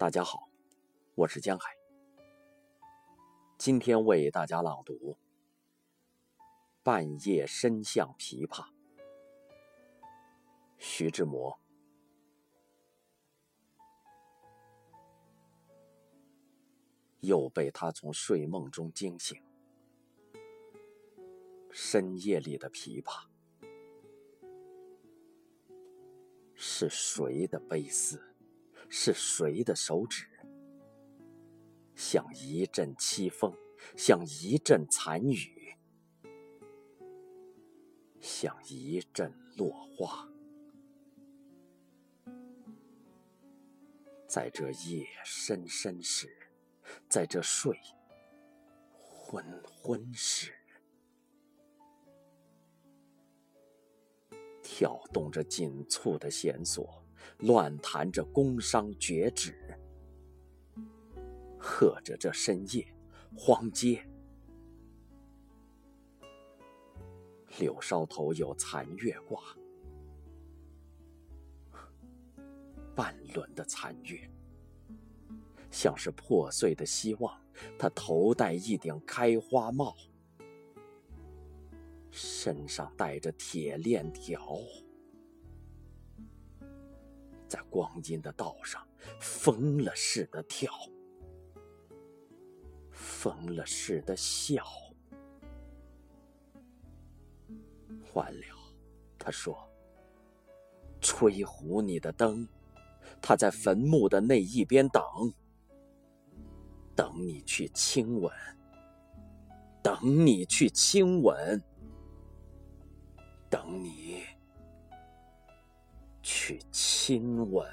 大家好，我是江海。今天为大家朗读《半夜深巷琵琶》，徐志摩。又被他从睡梦中惊醒，深夜里的琵琶，是谁的悲思？是谁的手指？像一阵凄风，像一阵残雨，像一阵落花。在这夜深深时，在这睡昏昏时，跳动着紧促的弦索。乱弹着宫商角徵，和着这深夜荒街。柳梢头有残月挂，半轮的残月，像是破碎的希望。他头戴一顶开花帽，身上带着铁链条。在光阴的道上，疯了似的跳，疯了似的笑。完了，他说：“吹胡你的灯，他在坟墓的那一边等，等你去亲吻，等你去亲吻，等你。”去亲吻。